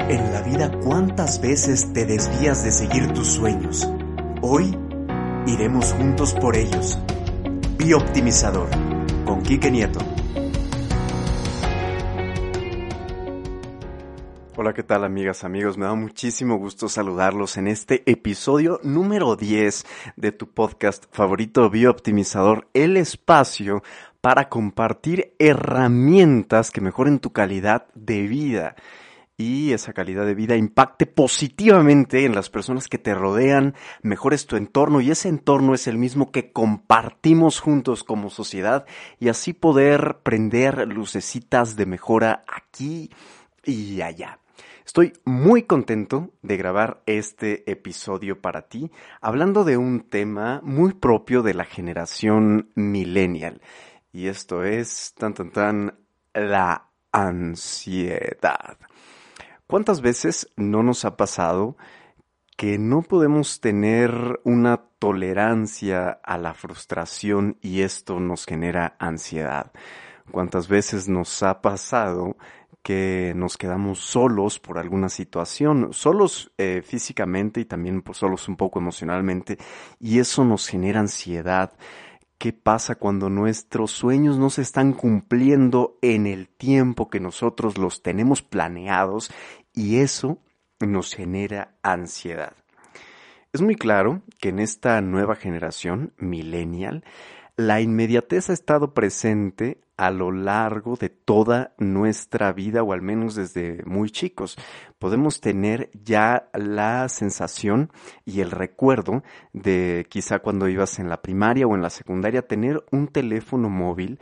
En la vida, ¿cuántas veces te desvías de seguir tus sueños? Hoy iremos juntos por ellos. Bioptimizador, con Quique Nieto. Hola, ¿qué tal amigas, amigos? Me da muchísimo gusto saludarlos en este episodio número 10 de tu podcast favorito Biooptimizador, el espacio para compartir herramientas que mejoren tu calidad de vida y esa calidad de vida impacte positivamente en las personas que te rodean, mejores tu entorno y ese entorno es el mismo que compartimos juntos como sociedad y así poder prender lucecitas de mejora aquí y allá. Estoy muy contento de grabar este episodio para ti, hablando de un tema muy propio de la generación millennial. Y esto es, tan, tan, tan, la ansiedad. ¿Cuántas veces no nos ha pasado que no podemos tener una tolerancia a la frustración y esto nos genera ansiedad? ¿Cuántas veces nos ha pasado que nos quedamos solos por alguna situación, solos eh, físicamente y también pues, solos un poco emocionalmente, y eso nos genera ansiedad. ¿Qué pasa cuando nuestros sueños no se están cumpliendo en el tiempo que nosotros los tenemos planeados y eso nos genera ansiedad? Es muy claro que en esta nueva generación, millennial, la inmediatez ha estado presente a lo largo de toda nuestra vida o al menos desde muy chicos. Podemos tener ya la sensación y el recuerdo de quizá cuando ibas en la primaria o en la secundaria tener un teléfono móvil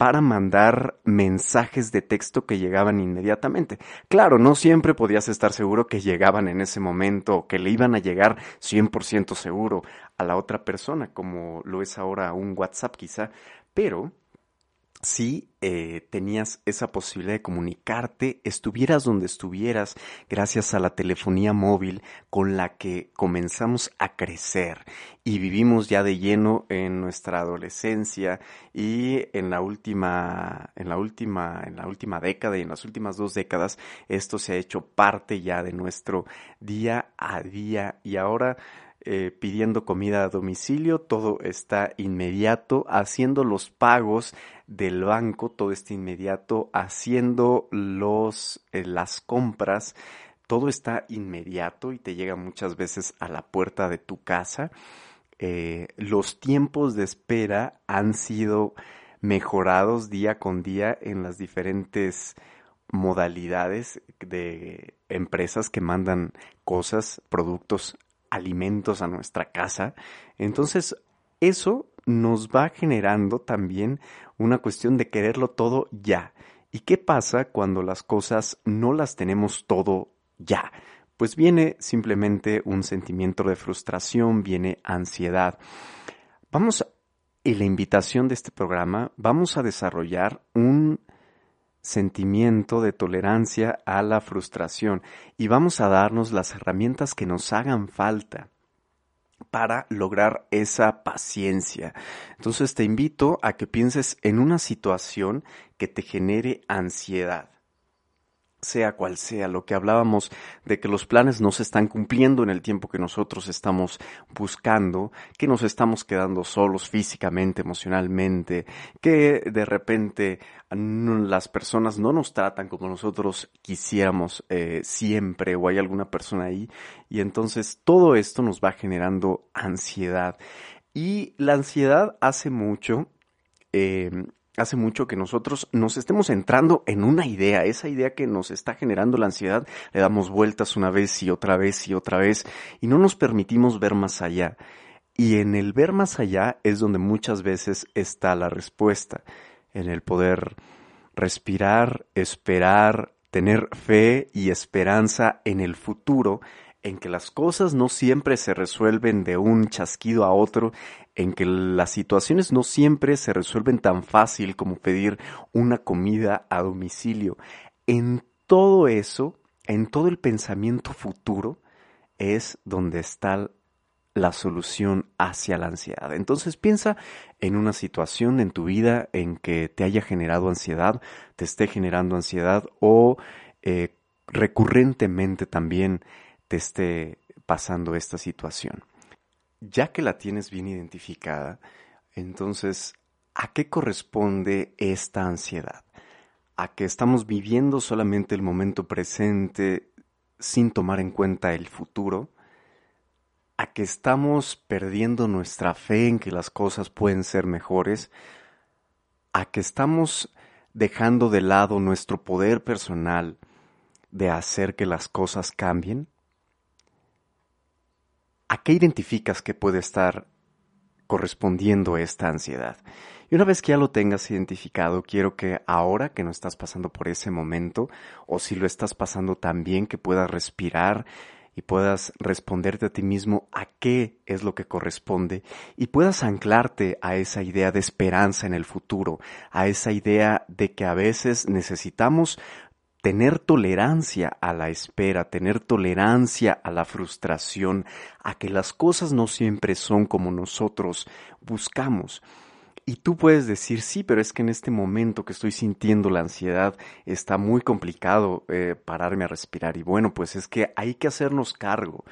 para mandar mensajes de texto que llegaban inmediatamente. Claro, no siempre podías estar seguro que llegaban en ese momento o que le iban a llegar 100% seguro a la otra persona, como lo es ahora un WhatsApp quizá, pero si eh, tenías esa posibilidad de comunicarte, estuvieras donde estuvieras, gracias a la telefonía móvil con la que comenzamos a crecer y vivimos ya de lleno en nuestra adolescencia y en la última, en la última, en la última década y en las últimas dos décadas, esto se ha hecho parte ya de nuestro día a día. Y ahora eh, pidiendo comida a domicilio, todo está inmediato, haciendo los pagos del banco, todo está inmediato, haciendo los, eh, las compras, todo está inmediato y te llega muchas veces a la puerta de tu casa. Eh, los tiempos de espera han sido mejorados día con día en las diferentes modalidades de empresas que mandan cosas, productos alimentos a nuestra casa. Entonces, eso nos va generando también una cuestión de quererlo todo ya. ¿Y qué pasa cuando las cosas no las tenemos todo ya? Pues viene simplemente un sentimiento de frustración, viene ansiedad. Vamos, en la invitación de este programa, vamos a desarrollar un sentimiento de tolerancia a la frustración y vamos a darnos las herramientas que nos hagan falta para lograr esa paciencia. Entonces te invito a que pienses en una situación que te genere ansiedad sea cual sea, lo que hablábamos de que los planes no se están cumpliendo en el tiempo que nosotros estamos buscando, que nos estamos quedando solos físicamente, emocionalmente, que de repente las personas no nos tratan como nosotros quisiéramos eh, siempre o hay alguna persona ahí y entonces todo esto nos va generando ansiedad. Y la ansiedad hace mucho eh, hace mucho que nosotros nos estemos entrando en una idea, esa idea que nos está generando la ansiedad, le damos vueltas una vez y otra vez y otra vez y no nos permitimos ver más allá. Y en el ver más allá es donde muchas veces está la respuesta, en el poder respirar, esperar, tener fe y esperanza en el futuro, en que las cosas no siempre se resuelven de un chasquido a otro, en que las situaciones no siempre se resuelven tan fácil como pedir una comida a domicilio. En todo eso, en todo el pensamiento futuro, es donde está la solución hacia la ansiedad. Entonces piensa en una situación en tu vida en que te haya generado ansiedad, te esté generando ansiedad o eh, recurrentemente también te esté pasando esta situación. Ya que la tienes bien identificada, entonces, ¿a qué corresponde esta ansiedad? ¿A que estamos viviendo solamente el momento presente sin tomar en cuenta el futuro? ¿A que estamos perdiendo nuestra fe en que las cosas pueden ser mejores? ¿A que estamos dejando de lado nuestro poder personal de hacer que las cosas cambien? ¿A qué identificas que puede estar correspondiendo esta ansiedad? Y una vez que ya lo tengas identificado, quiero que ahora que no estás pasando por ese momento, o si lo estás pasando también, que puedas respirar y puedas responderte a ti mismo a qué es lo que corresponde y puedas anclarte a esa idea de esperanza en el futuro, a esa idea de que a veces necesitamos tener tolerancia a la espera, tener tolerancia a la frustración, a que las cosas no siempre son como nosotros buscamos. Y tú puedes decir, sí, pero es que en este momento que estoy sintiendo la ansiedad está muy complicado eh, pararme a respirar. Y bueno, pues es que hay que hacernos cargo.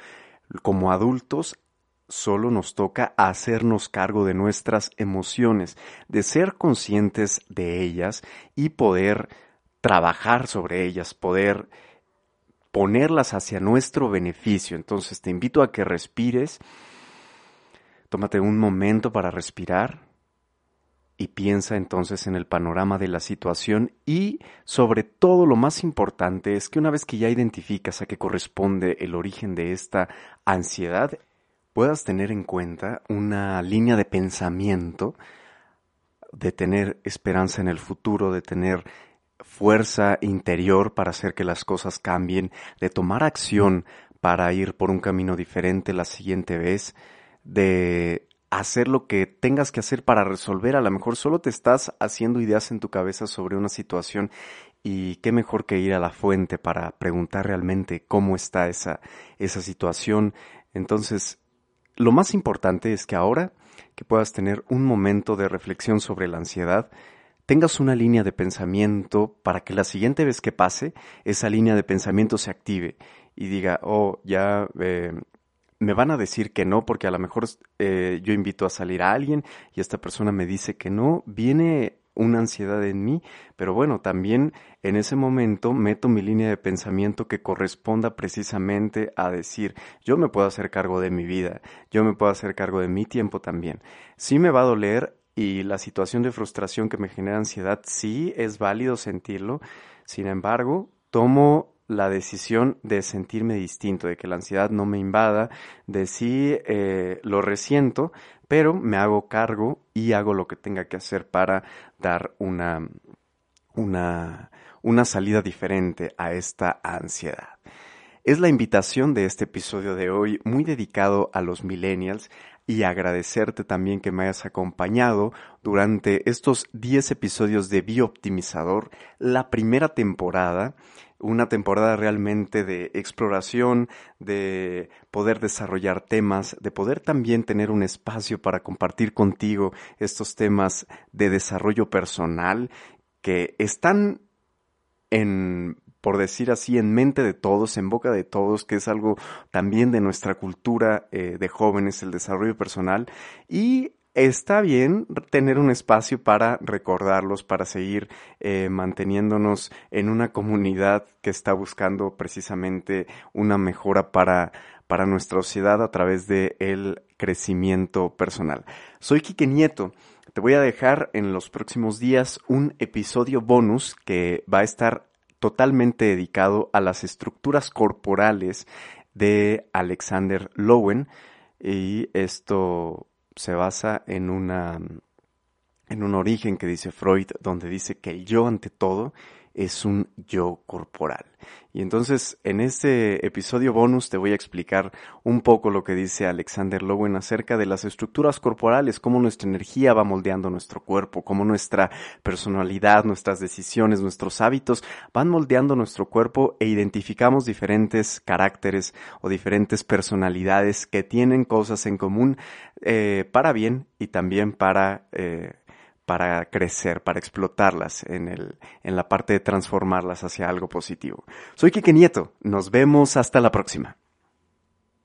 Como adultos, solo nos toca hacernos cargo de nuestras emociones, de ser conscientes de ellas y poder trabajar sobre ellas, poder ponerlas hacia nuestro beneficio. Entonces te invito a que respires, tómate un momento para respirar y piensa entonces en el panorama de la situación y sobre todo lo más importante es que una vez que ya identificas a qué corresponde el origen de esta ansiedad, puedas tener en cuenta una línea de pensamiento de tener esperanza en el futuro, de tener fuerza interior para hacer que las cosas cambien, de tomar acción para ir por un camino diferente la siguiente vez, de hacer lo que tengas que hacer para resolver. A lo mejor solo te estás haciendo ideas en tu cabeza sobre una situación y qué mejor que ir a la fuente para preguntar realmente cómo está esa, esa situación. Entonces, lo más importante es que ahora que puedas tener un momento de reflexión sobre la ansiedad, tengas una línea de pensamiento para que la siguiente vez que pase, esa línea de pensamiento se active y diga, oh, ya eh, me van a decir que no, porque a lo mejor eh, yo invito a salir a alguien y esta persona me dice que no, viene una ansiedad en mí, pero bueno, también en ese momento meto mi línea de pensamiento que corresponda precisamente a decir, yo me puedo hacer cargo de mi vida, yo me puedo hacer cargo de mi tiempo también. Sí me va a doler y la situación de frustración que me genera ansiedad, sí es válido sentirlo, sin embargo, tomo la decisión de sentirme distinto, de que la ansiedad no me invada, de sí eh, lo resiento, pero me hago cargo y hago lo que tenga que hacer para dar una, una, una salida diferente a esta ansiedad. Es la invitación de este episodio de hoy, muy dedicado a los millennials, y agradecerte también que me hayas acompañado durante estos 10 episodios de Biooptimizador, la primera temporada, una temporada realmente de exploración, de poder desarrollar temas, de poder también tener un espacio para compartir contigo estos temas de desarrollo personal que están en por decir así, en mente de todos, en boca de todos, que es algo también de nuestra cultura eh, de jóvenes, el desarrollo personal. Y está bien tener un espacio para recordarlos, para seguir eh, manteniéndonos en una comunidad que está buscando precisamente una mejora para, para nuestra sociedad a través del el crecimiento personal. Soy Quique Nieto. Te voy a dejar en los próximos días un episodio bonus que va a estar totalmente dedicado a las estructuras corporales de Alexander Lowen y esto se basa en una en un origen que dice Freud donde dice que el yo ante todo es un yo corporal. Y entonces en este episodio bonus te voy a explicar un poco lo que dice Alexander Lowen acerca de las estructuras corporales, cómo nuestra energía va moldeando nuestro cuerpo, cómo nuestra personalidad, nuestras decisiones, nuestros hábitos van moldeando nuestro cuerpo e identificamos diferentes caracteres o diferentes personalidades que tienen cosas en común eh, para bien y también para eh, para crecer, para explotarlas en, el, en la parte de transformarlas hacia algo positivo. Soy Kike Nieto, nos vemos hasta la próxima.